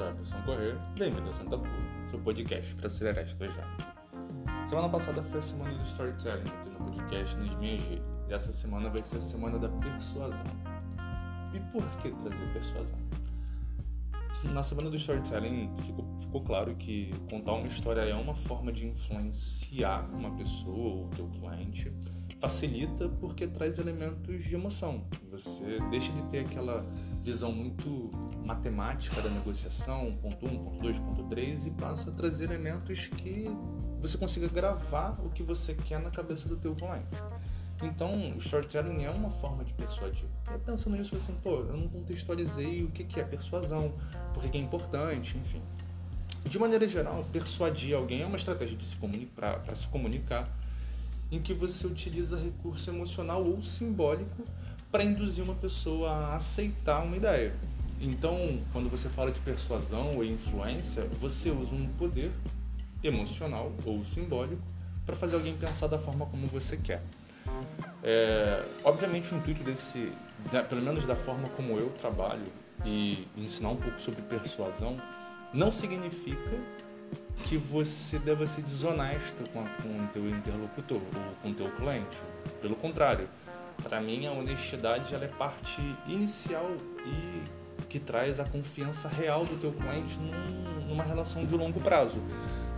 sou Everson Corrêa, bem-vindo ao Santa Pura, seu podcast para acelerar as tuas vendas. Semana passada foi a semana do storytelling aqui no podcast nas minhas redes, e essa semana vai ser a semana da persuasão. E por que trazer persuasão? Na semana do storytelling ficou, ficou claro que contar uma história é uma forma de influenciar uma pessoa ou teu cliente facilita porque traz elementos de emoção. Você deixa de ter aquela visão muito matemática da negociação, ponto 1, ponto 2, ponto 3, e passa a trazer elementos que você consiga gravar o que você quer na cabeça do teu cliente. Então, o storytelling é uma forma de persuadir. Eu pensando nisso, assim, pô, eu não contextualizei o que é persuasão, por que é importante, enfim. De maneira geral, persuadir alguém é uma estratégia para se comunicar em que você utiliza recurso emocional ou simbólico para induzir uma pessoa a aceitar uma ideia. Então, quando você fala de persuasão ou influência, você usa um poder emocional ou simbólico para fazer alguém pensar da forma como você quer. É, obviamente, o intuito desse, pelo menos da forma como eu trabalho e ensinar um pouco sobre persuasão, não significa que você deva ser desonesto com, com o teu interlocutor ou com o teu cliente. Pelo contrário, para mim a honestidade ela é parte inicial e que traz a confiança real do teu cliente num, numa relação de longo prazo.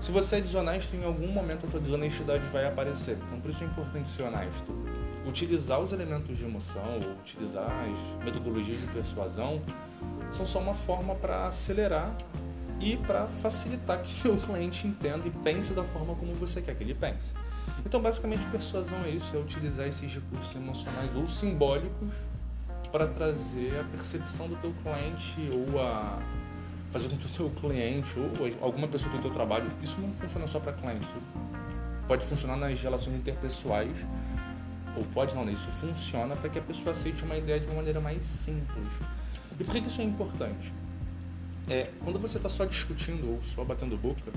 Se você é desonesto, em algum momento a tua desonestidade vai aparecer. Então por isso é importante ser honesto. Utilizar os elementos de emoção ou utilizar as metodologias de persuasão são só uma forma para acelerar e para facilitar que o cliente entenda e pense da forma como você quer que ele pense. Então, basicamente, persuasão é isso: é utilizar esses recursos emocionais ou simbólicos para trazer a percepção do teu cliente ou a fazer com que o teu cliente ou alguma pessoa do teu trabalho, isso não funciona só para clientes, pode funcionar nas relações interpessoais ou pode não, né? isso funciona para que a pessoa aceite uma ideia de uma maneira mais simples. E por que isso é importante? É, quando você está só discutindo ou só batendo boca,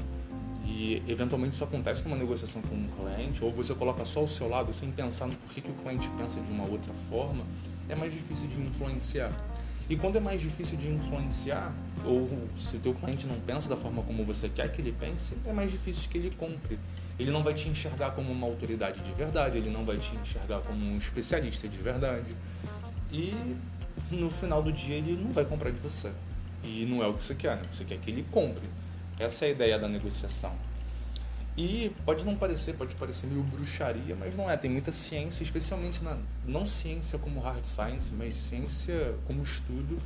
e eventualmente isso acontece numa negociação com um cliente, ou você coloca só o seu lado sem pensar no porquê que o cliente pensa de uma outra forma, é mais difícil de influenciar. E quando é mais difícil de influenciar, ou se o teu cliente não pensa da forma como você quer que ele pense, é mais difícil que ele compre. Ele não vai te enxergar como uma autoridade de verdade, ele não vai te enxergar como um especialista de verdade. E no final do dia ele não vai comprar de você. E não é o que você quer, né? Você quer que ele compre. Essa é a ideia da negociação. E pode não parecer, pode parecer meio bruxaria, mas não é. Tem muita ciência, especialmente na não ciência como hard science, mas ciência como estudo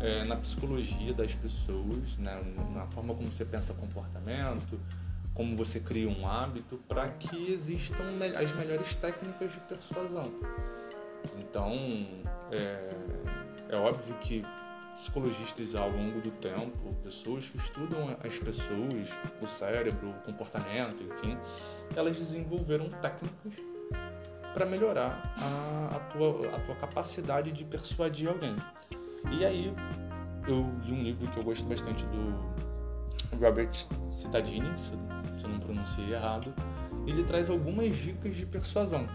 é, na psicologia das pessoas, né? na forma como você pensa comportamento, como você cria um hábito, para que existam as melhores técnicas de persuasão. Então, é, é óbvio que psicologistas ao longo do tempo, pessoas que estudam as pessoas, o cérebro, o comportamento, enfim, elas desenvolveram técnicas para melhorar a, a, tua, a tua capacidade de persuadir alguém. E aí eu li um livro que eu gosto bastante do Robert Cittadini, se, se eu não pronunciei errado, ele traz algumas dicas de persuasão.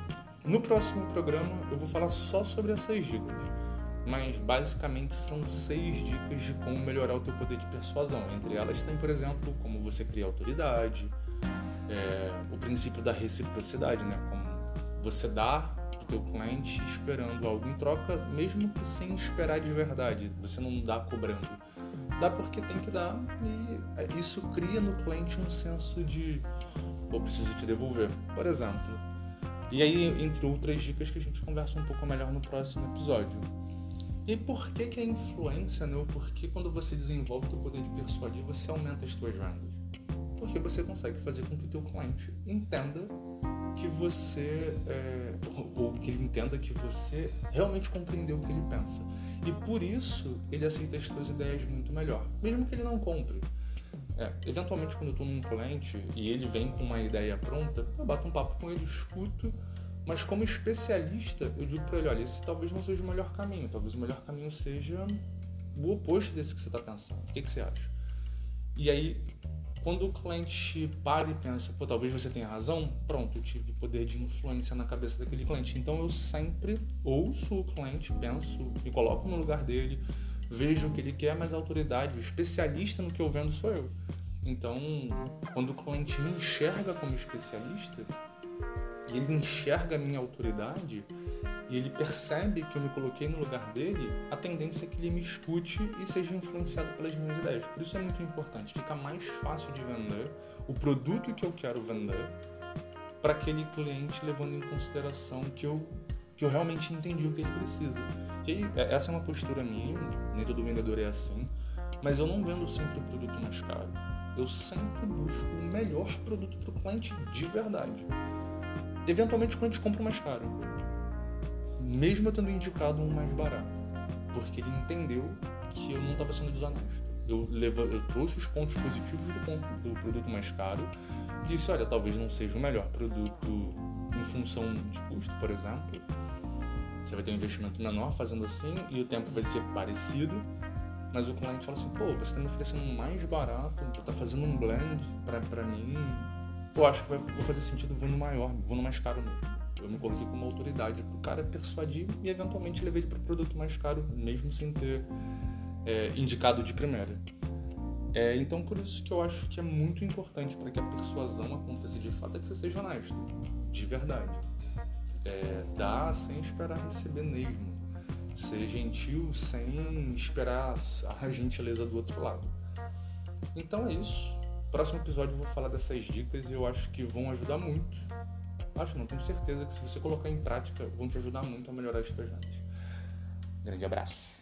No próximo programa eu vou falar só sobre essas dicas mas basicamente são seis dicas de como melhorar o teu poder de persuasão. Entre elas tem, por exemplo, como você criar autoridade, é, o princípio da reciprocidade, né? Como você dar para o teu cliente esperando algo em troca, mesmo que sem esperar de verdade. Você não dá cobrando. Dá porque tem que dar e é, isso cria no cliente um senso de eu preciso te devolver, por exemplo. E aí, entre outras dicas que a gente conversa um pouco melhor no próximo episódio. E por que, que a influência, né? Porque quando você desenvolve o poder de persuadir, você aumenta as suas vendas. Porque você consegue fazer com que o teu cliente entenda que você, é, ou que ele entenda que você realmente compreendeu o que ele pensa. E por isso ele aceita as suas ideias muito melhor, mesmo que ele não compre. É, eventualmente, quando eu estou num cliente e ele vem com uma ideia pronta, eu bato um papo com ele, escuto mas como especialista, eu digo para ele, olha, esse talvez não seja o melhor caminho, talvez o melhor caminho seja o oposto desse que você está pensando. O que, que você acha? E aí, quando o cliente para e pensa, pô, talvez você tenha razão, pronto, eu tive poder de influência na cabeça daquele cliente. Então eu sempre ouço o cliente, penso, me coloco no lugar dele, vejo o que ele quer, mas a autoridade, o especialista no que eu vendo sou eu. Então, quando o cliente me enxerga como especialista, e ele enxerga a minha autoridade, e ele percebe que eu me coloquei no lugar dele, a tendência é que ele me escute e seja influenciado pelas minhas ideias. Por isso é muito importante, fica mais fácil de vender o produto que eu quero vender para aquele cliente levando em consideração que eu que eu realmente entendi o que ele precisa. E é, essa é uma postura minha, nem todo vendedor é assim, mas eu não vendo sempre o produto mais caro. Eu sempre busco o melhor produto para o cliente de verdade. Eventualmente o cliente compra o mais caro, mesmo eu tendo indicado um mais barato, porque ele entendeu que eu não estava sendo desonesto. Eu, levo, eu trouxe os pontos positivos do, ponto, do produto mais caro, disse, olha, talvez não seja o melhor produto em função de custo, por exemplo, você vai ter um investimento menor fazendo assim e o tempo vai ser parecido, mas o cliente fala assim, pô, você está me oferecendo mais barato, tu tá fazendo um blend para mim, eu acho que vai, fazer sentido, vou no maior, vou no mais caro mesmo. Eu me coloquei como autoridade para o cara persuadir e eventualmente levei ele para o produto mais caro, mesmo sem ter é, indicado de primeira. É, então, por isso que eu acho que é muito importante para que a persuasão aconteça de fato é que você seja honesto, de verdade é, dar sem esperar receber mesmo. Ser gentil sem esperar a gentileza do outro lado. Então é isso. Próximo episódio eu vou falar dessas dicas e eu acho que vão ajudar muito. Acho não, tenho certeza que se você colocar em prática, vão te ajudar muito a melhorar as suas vendas. Grande abraço.